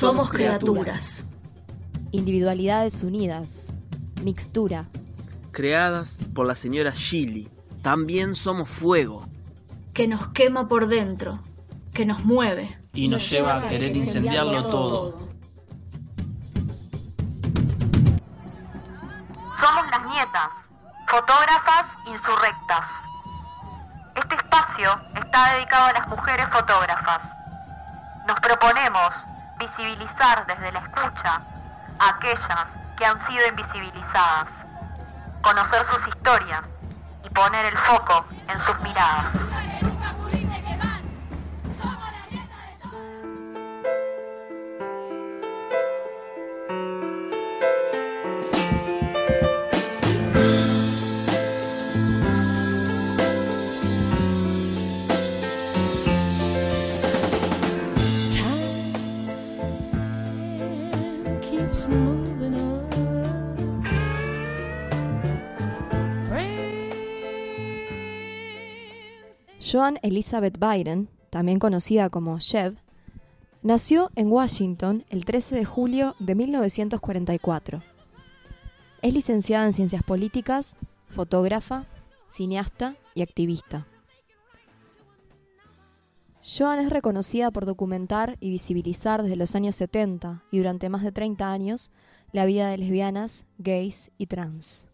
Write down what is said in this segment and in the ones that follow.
Somos criaturas. Individualidades unidas. Mixtura. Creadas por la señora Shilly. También somos fuego. Que nos quema por dentro. Que nos mueve. Y nos lleva a querer incendiarlo todo. Somos las nietas, fotógrafas insurrectas. Este espacio está dedicado a las mujeres fotógrafas. Nos proponemos visibilizar desde la escucha a aquellas que han sido invisibilizadas, conocer sus historias y poner el foco en sus miradas. Joan Elizabeth Byron, también conocida como Chev, nació en Washington el 13 de julio de 1944. Es licenciada en Ciencias Políticas, fotógrafa, cineasta y activista. Joan es reconocida por documentar y visibilizar desde los años 70 y durante más de 30 años la vida de lesbianas, gays y trans.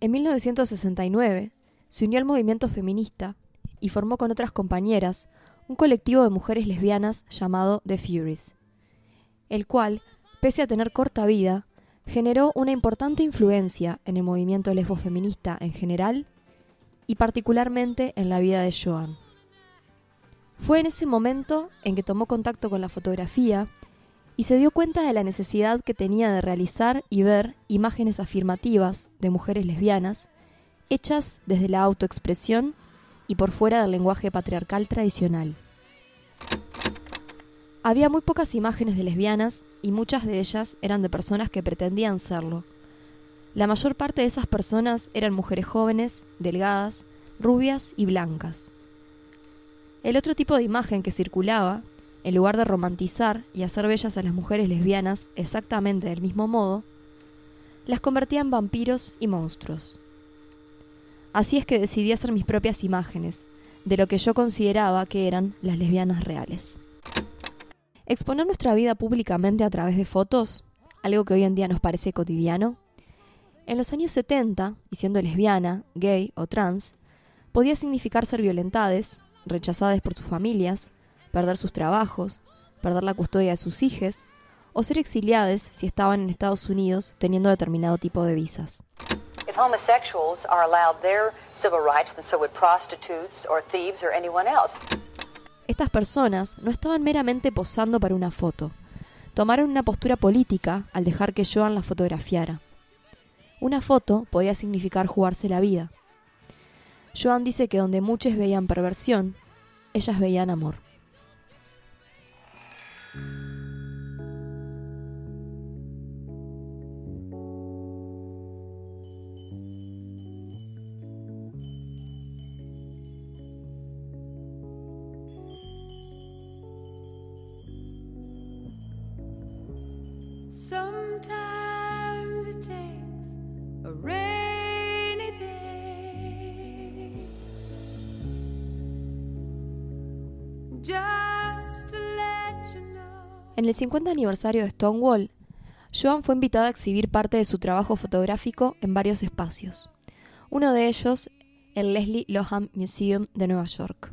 En 1969 se unió al movimiento feminista y formó con otras compañeras un colectivo de mujeres lesbianas llamado The Furies, el cual, pese a tener corta vida, generó una importante influencia en el movimiento lesbofeminista en general y particularmente en la vida de Joan. Fue en ese momento en que tomó contacto con la fotografía y se dio cuenta de la necesidad que tenía de realizar y ver imágenes afirmativas de mujeres lesbianas hechas desde la autoexpresión y por fuera del lenguaje patriarcal tradicional. Había muy pocas imágenes de lesbianas y muchas de ellas eran de personas que pretendían serlo. La mayor parte de esas personas eran mujeres jóvenes, delgadas, rubias y blancas. El otro tipo de imagen que circulaba, en lugar de romantizar y hacer bellas a las mujeres lesbianas exactamente del mismo modo, las convertía en vampiros y monstruos. Así es que decidí hacer mis propias imágenes, de lo que yo consideraba que eran las lesbianas reales. Exponer nuestra vida públicamente a través de fotos, algo que hoy en día nos parece cotidiano, en los años 70, y siendo lesbiana, gay o trans, podía significar ser violentades, rechazadas por sus familias, perder sus trabajos, perder la custodia de sus hijos, o ser exiliadas si estaban en Estados Unidos teniendo determinado tipo de visas. Homosexuals are allowed their civil rights, then so would prostitutes or thieves or anyone else. Estas personas no estaban meramente posando para una foto. Tomaron una postura política al dejar que Joan la fotografiara. Una foto podía significar jugarse la vida. Joan dice que donde muchos veían perversión, ellas veían amor. En el 50 aniversario de Stonewall, Joan fue invitada a exhibir parte de su trabajo fotográfico en varios espacios. Uno de ellos, el Leslie Lohan Museum de Nueva York,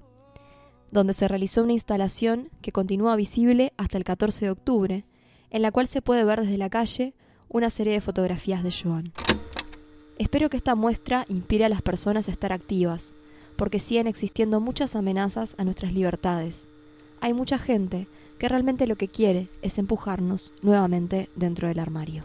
donde se realizó una instalación que continúa visible hasta el 14 de octubre, en la cual se puede ver desde la calle una serie de fotografías de Joan. Espero que esta muestra inspire a las personas a estar activas, porque siguen existiendo muchas amenazas a nuestras libertades. Hay mucha gente que realmente lo que quiere es empujarnos nuevamente dentro del armario.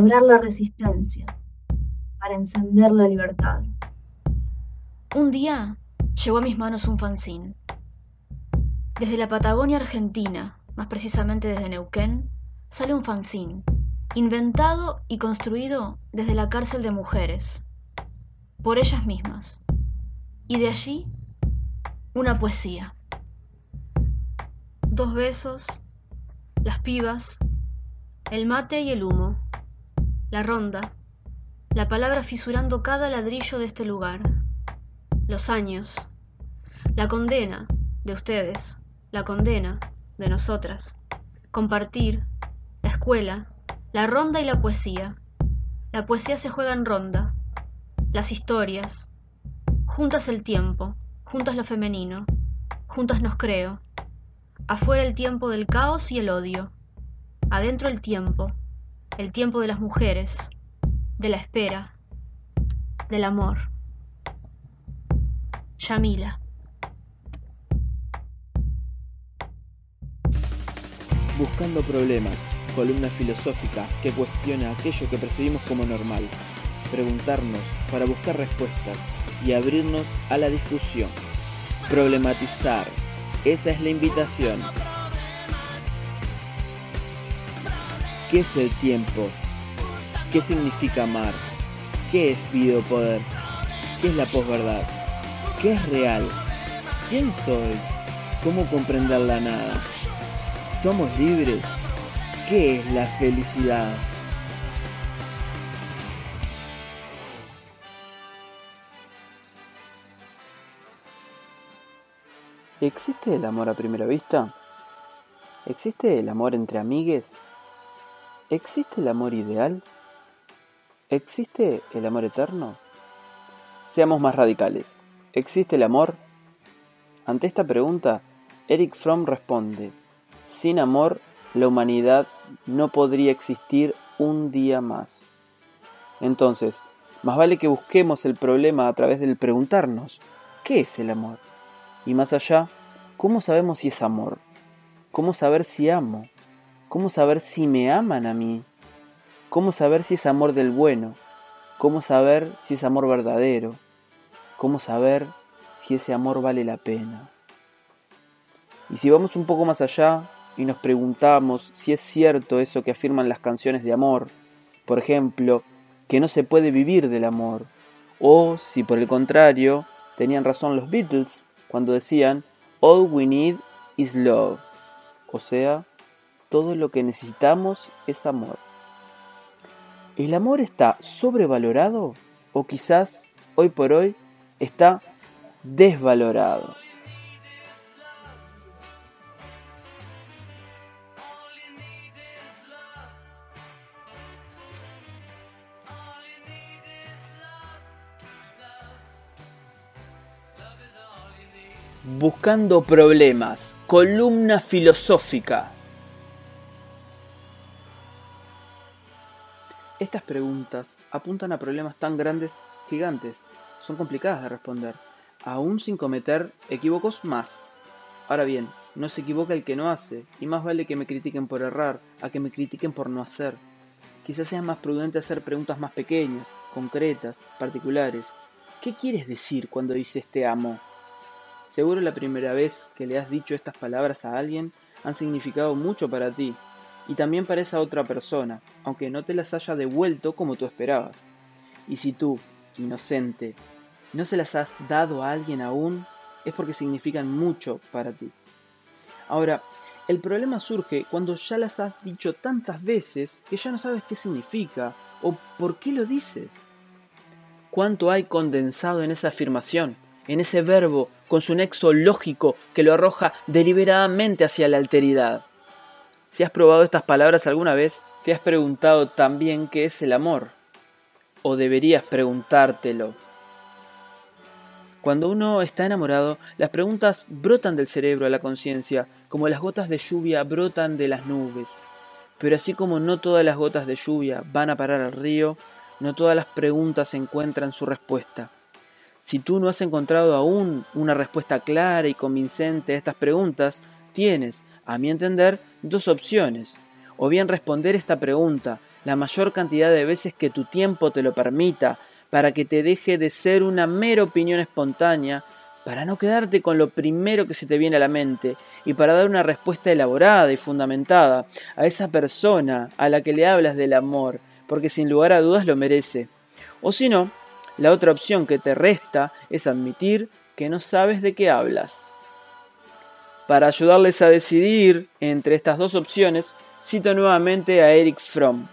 La resistencia, para encender la libertad. Un día llegó a mis manos un fanzine. Desde la Patagonia Argentina, más precisamente desde Neuquén, sale un fanzine, inventado y construido desde la cárcel de mujeres, por ellas mismas. Y de allí, una poesía. Dos besos, las pibas, el mate y el humo, la ronda, la palabra fisurando cada ladrillo de este lugar, los años, la condena de ustedes, la condena de nosotras, compartir, la escuela, la ronda y la poesía. La poesía se juega en ronda, las historias, juntas el tiempo, juntas lo femenino, juntas nos creo, afuera el tiempo del caos y el odio, adentro el tiempo, el tiempo de las mujeres, de la espera, del amor. Yamila. Buscando problemas, columna filosófica que cuestiona aquello que percibimos como normal. Preguntarnos para buscar respuestas y abrirnos a la discusión. Problematizar, esa es la invitación. ¿Qué es el tiempo? ¿Qué significa amar? ¿Qué es vida o poder? ¿Qué es la posverdad? ¿Qué es real? ¿Quién soy? ¿Cómo comprender la nada? ¿Somos libres? ¿Qué es la felicidad? ¿Existe el amor a primera vista? ¿Existe el amor entre amigues? ¿Existe el amor ideal? ¿Existe el amor eterno? Seamos más radicales. ¿Existe el amor? Ante esta pregunta, Eric Fromm responde, sin amor, la humanidad no podría existir un día más. Entonces, más vale que busquemos el problema a través del preguntarnos, ¿qué es el amor? Y más allá, ¿cómo sabemos si es amor? ¿Cómo saber si amo? ¿Cómo saber si me aman a mí? ¿Cómo saber si es amor del bueno? ¿Cómo saber si es amor verdadero? ¿Cómo saber si ese amor vale la pena? Y si vamos un poco más allá y nos preguntamos si es cierto eso que afirman las canciones de amor, por ejemplo, que no se puede vivir del amor, o si por el contrario tenían razón los Beatles cuando decían All we need is love, o sea, todo lo que necesitamos es amor. ¿El amor está sobrevalorado o quizás hoy por hoy está desvalorado? Buscando problemas, columna filosófica. Estas preguntas apuntan a problemas tan grandes, gigantes, son complicadas de responder, aún sin cometer equívocos más. Ahora bien, no se equivoca el que no hace, y más vale que me critiquen por errar, a que me critiquen por no hacer. Quizás sea más prudente hacer preguntas más pequeñas, concretas, particulares. ¿Qué quieres decir cuando dices te amo? Seguro la primera vez que le has dicho estas palabras a alguien han significado mucho para ti y también para esa otra persona, aunque no te las haya devuelto como tú esperabas. Y si tú, inocente, no se las has dado a alguien aún, es porque significan mucho para ti. Ahora, el problema surge cuando ya las has dicho tantas veces que ya no sabes qué significa o por qué lo dices. ¿Cuánto hay condensado en esa afirmación? en ese verbo con su nexo lógico que lo arroja deliberadamente hacia la alteridad. Si has probado estas palabras alguna vez, te has preguntado también qué es el amor, o deberías preguntártelo. Cuando uno está enamorado, las preguntas brotan del cerebro a la conciencia, como las gotas de lluvia brotan de las nubes. Pero así como no todas las gotas de lluvia van a parar al río, no todas las preguntas encuentran su respuesta. Si tú no has encontrado aún una respuesta clara y convincente a estas preguntas, tienes, a mi entender, dos opciones. o bien responder esta pregunta la mayor cantidad de veces que tu tiempo te lo permita, para que te deje de ser una mera opinión espontánea, para no quedarte con lo primero que se te viene a la mente y para dar una respuesta elaborada y fundamentada a esa persona a la que le hablas del amor, porque sin lugar a dudas lo merece. O si no, la otra opción que te resta es admitir que no sabes de qué hablas. Para ayudarles a decidir entre estas dos opciones, cito nuevamente a Eric Fromm.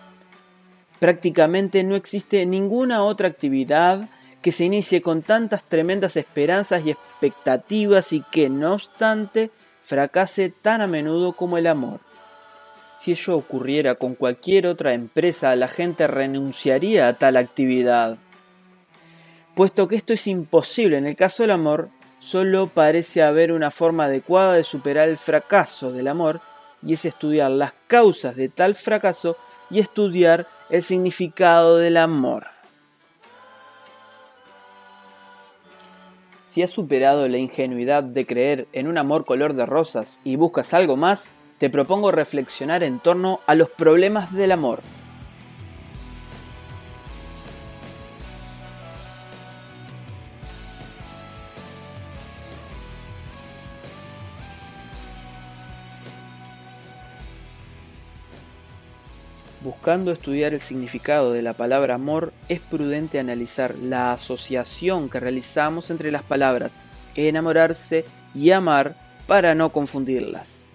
Prácticamente no existe ninguna otra actividad que se inicie con tantas tremendas esperanzas y expectativas y que, no obstante, fracase tan a menudo como el amor. Si ello ocurriera con cualquier otra empresa, la gente renunciaría a tal actividad. Puesto que esto es imposible en el caso del amor, solo parece haber una forma adecuada de superar el fracaso del amor, y es estudiar las causas de tal fracaso y estudiar el significado del amor. Si has superado la ingenuidad de creer en un amor color de rosas y buscas algo más, te propongo reflexionar en torno a los problemas del amor. Buscando estudiar el significado de la palabra amor, es prudente analizar la asociación que realizamos entre las palabras enamorarse y amar para no confundirlas.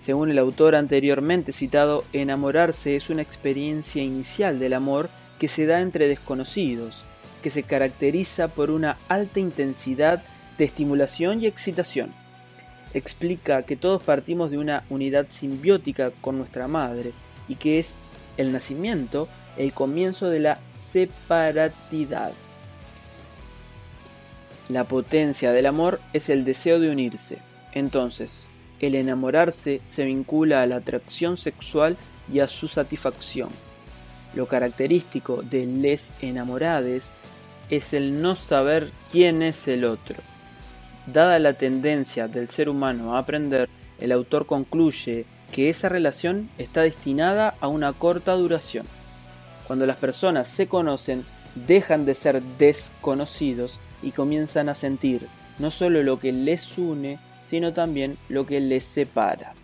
Según el autor anteriormente citado, enamorarse es una experiencia inicial del amor que se da entre desconocidos, que se caracteriza por una alta intensidad de estimulación y excitación. Explica que todos partimos de una unidad simbiótica con nuestra madre y que es el nacimiento el comienzo de la separatidad. La potencia del amor es el deseo de unirse. Entonces, el enamorarse se vincula a la atracción sexual y a su satisfacción. Lo característico de les enamorades es el no saber quién es el otro. Dada la tendencia del ser humano a aprender, el autor concluye que esa relación está destinada a una corta duración. Cuando las personas se conocen, dejan de ser desconocidos y comienzan a sentir no solo lo que les une, sino también lo que les separa.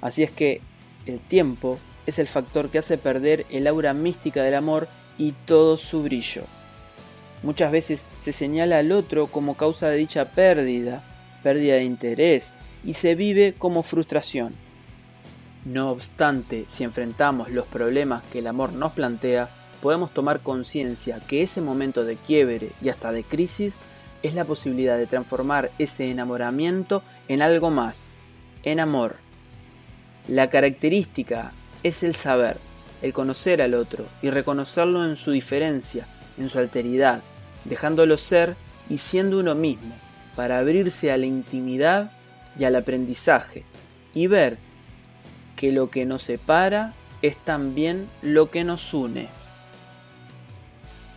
Así es que el tiempo es el factor que hace perder el aura mística del amor y todo su brillo. Muchas veces se señala al otro como causa de dicha pérdida, pérdida de interés, y se vive como frustración. No obstante, si enfrentamos los problemas que el amor nos plantea, podemos tomar conciencia que ese momento de quiebre y hasta de crisis es la posibilidad de transformar ese enamoramiento en algo más, en amor. La característica es el saber, el conocer al otro y reconocerlo en su diferencia, en su alteridad, dejándolo ser y siendo uno mismo, para abrirse a la intimidad y al aprendizaje, y ver que lo que nos separa es también lo que nos une.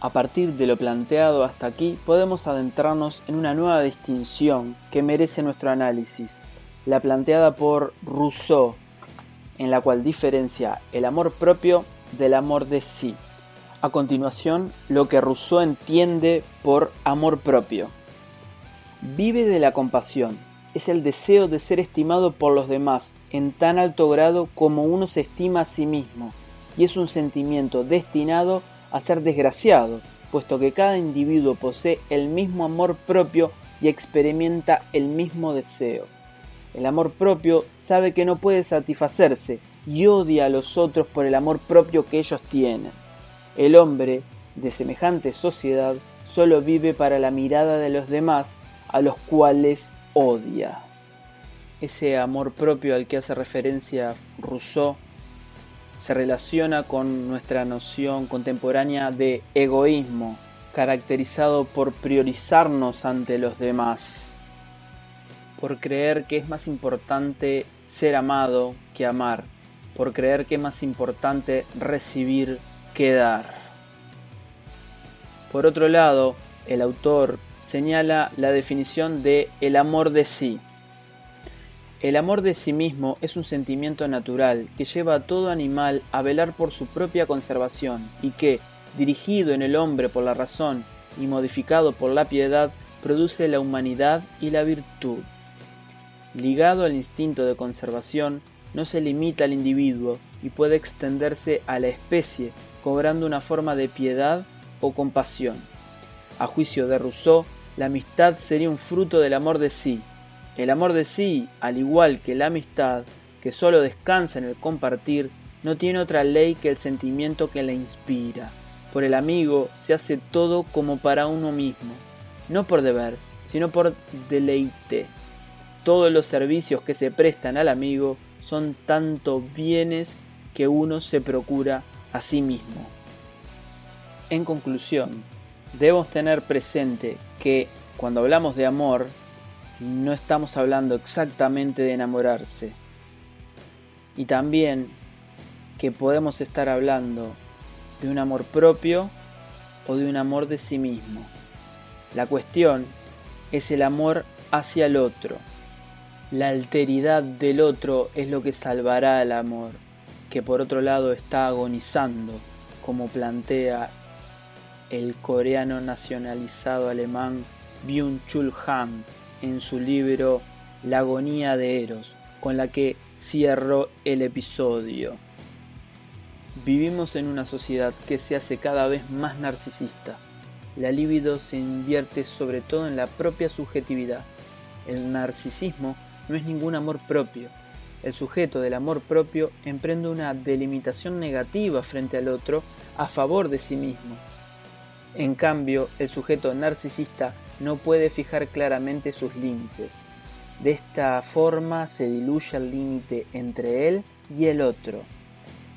A partir de lo planteado hasta aquí, podemos adentrarnos en una nueva distinción que merece nuestro análisis, la planteada por Rousseau, en la cual diferencia el amor propio del amor de sí. A continuación, lo que Rousseau entiende por amor propio. Vive de la compasión, es el deseo de ser estimado por los demás en tan alto grado como uno se estima a sí mismo, y es un sentimiento destinado a ser desgraciado, puesto que cada individuo posee el mismo amor propio y experimenta el mismo deseo. El amor propio sabe que no puede satisfacerse y odia a los otros por el amor propio que ellos tienen. El hombre, de semejante sociedad, solo vive para la mirada de los demás, a los cuales odia. Ese amor propio al que hace referencia Rousseau se relaciona con nuestra noción contemporánea de egoísmo, caracterizado por priorizarnos ante los demás, por creer que es más importante ser amado que amar, por creer que es más importante recibir que dar. Por otro lado, el autor señala la definición de el amor de sí. El amor de sí mismo es un sentimiento natural que lleva a todo animal a velar por su propia conservación y que, dirigido en el hombre por la razón y modificado por la piedad, produce la humanidad y la virtud. Ligado al instinto de conservación, no se limita al individuo y puede extenderse a la especie, cobrando una forma de piedad o compasión. A juicio de Rousseau, la amistad sería un fruto del amor de sí. El amor de sí, al igual que la amistad, que solo descansa en el compartir, no tiene otra ley que el sentimiento que la inspira. Por el amigo se hace todo como para uno mismo, no por deber, sino por deleite. Todos los servicios que se prestan al amigo son tanto bienes que uno se procura a sí mismo. En conclusión, debemos tener presente que cuando hablamos de amor, no estamos hablando exactamente de enamorarse. Y también que podemos estar hablando de un amor propio o de un amor de sí mismo. La cuestión es el amor hacia el otro. La alteridad del otro es lo que salvará al amor, que por otro lado está agonizando, como plantea el coreano nacionalizado alemán Byung-Chul Han en su libro La agonía de Eros, con la que cierro el episodio. Vivimos en una sociedad que se hace cada vez más narcisista. La libido se invierte sobre todo en la propia subjetividad. El narcisismo no es ningún amor propio. El sujeto del amor propio emprende una delimitación negativa frente al otro a favor de sí mismo. En cambio, el sujeto narcisista no puede fijar claramente sus límites. De esta forma se diluye el límite entre él y el otro.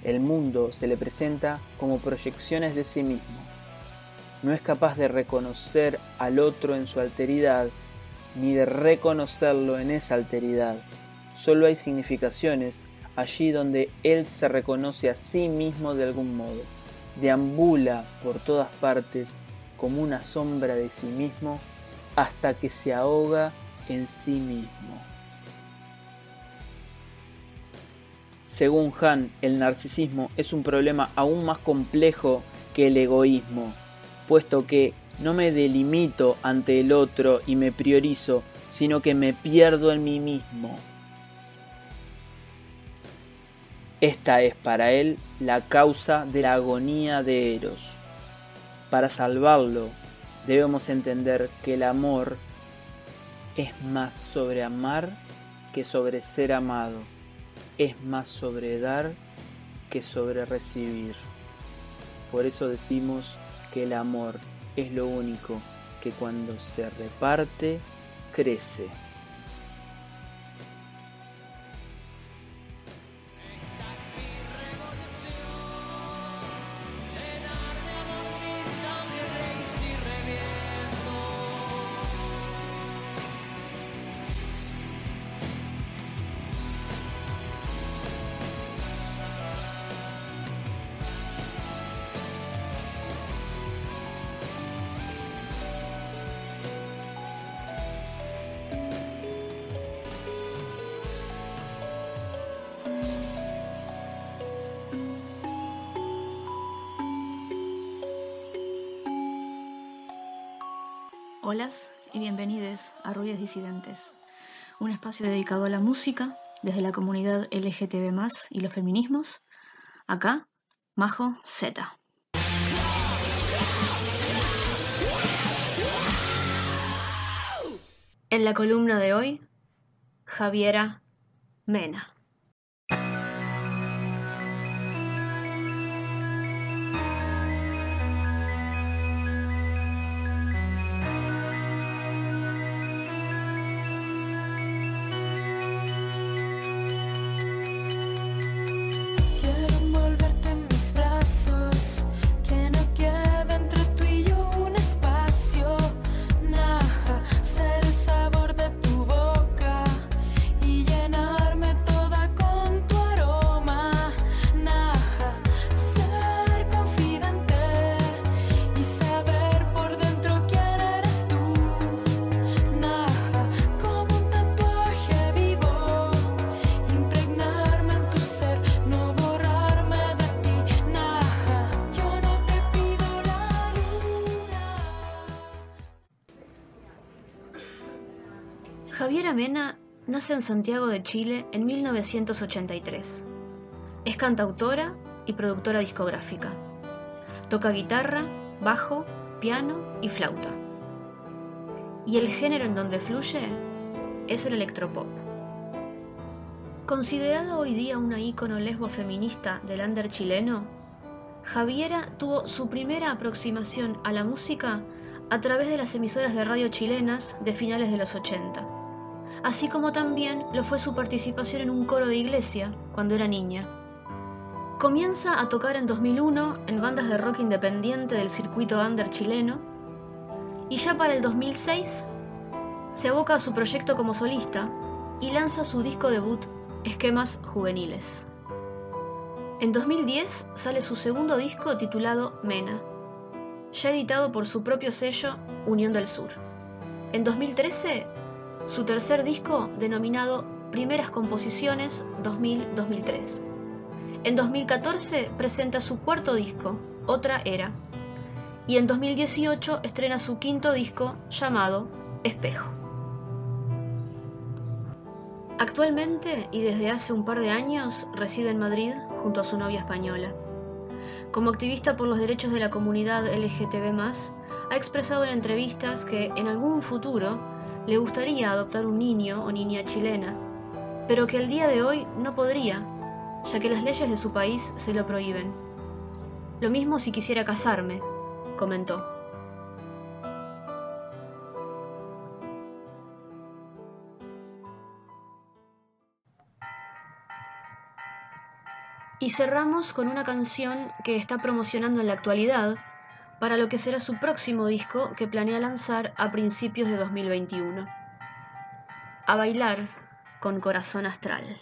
El mundo se le presenta como proyecciones de sí mismo. No es capaz de reconocer al otro en su alteridad, ni de reconocerlo en esa alteridad. Solo hay significaciones allí donde él se reconoce a sí mismo de algún modo. Deambula por todas partes como una sombra de sí mismo hasta que se ahoga en sí mismo. Según Han, el narcisismo es un problema aún más complejo que el egoísmo, puesto que no me delimito ante el otro y me priorizo, sino que me pierdo en mí mismo. Esta es para él la causa de la agonía de Eros. Para salvarlo, debemos entender que el amor es más sobre amar que sobre ser amado, es más sobre dar que sobre recibir. Por eso decimos que el amor es lo único que cuando se reparte crece. Hola y bienvenidos a Ruidos Disidentes, un espacio dedicado a la música desde la comunidad LGTB y los feminismos. Acá, Majo Z. En la columna de hoy, Javiera Mena. En Santiago de Chile en 1983. Es cantautora y productora discográfica. Toca guitarra, bajo, piano y flauta. Y el género en donde fluye es el electropop. Considerada hoy día una ícono lesbo feminista del under chileno, Javiera tuvo su primera aproximación a la música a través de las emisoras de radio chilenas de finales de los 80, así como también lo fue su participación en un coro de iglesia cuando era niña. Comienza a tocar en 2001 en bandas de rock independiente del circuito under chileno y ya para el 2006 se aboca a su proyecto como solista y lanza su disco debut Esquemas Juveniles. En 2010 sale su segundo disco titulado Mena, ya editado por su propio sello Unión del Sur. En 2013, su tercer disco denominado Primeras Composiciones 2000-2003. En 2014 presenta su cuarto disco, Otra Era. Y en 2018 estrena su quinto disco llamado Espejo. Actualmente y desde hace un par de años reside en Madrid junto a su novia española. Como activista por los derechos de la comunidad LGTB, ha expresado en entrevistas que en algún futuro le gustaría adoptar un niño o niña chilena, pero que el día de hoy no podría, ya que las leyes de su país se lo prohíben. Lo mismo si quisiera casarme, comentó. Y cerramos con una canción que está promocionando en la actualidad para lo que será su próximo disco que planea lanzar a principios de 2021. A bailar con corazón astral.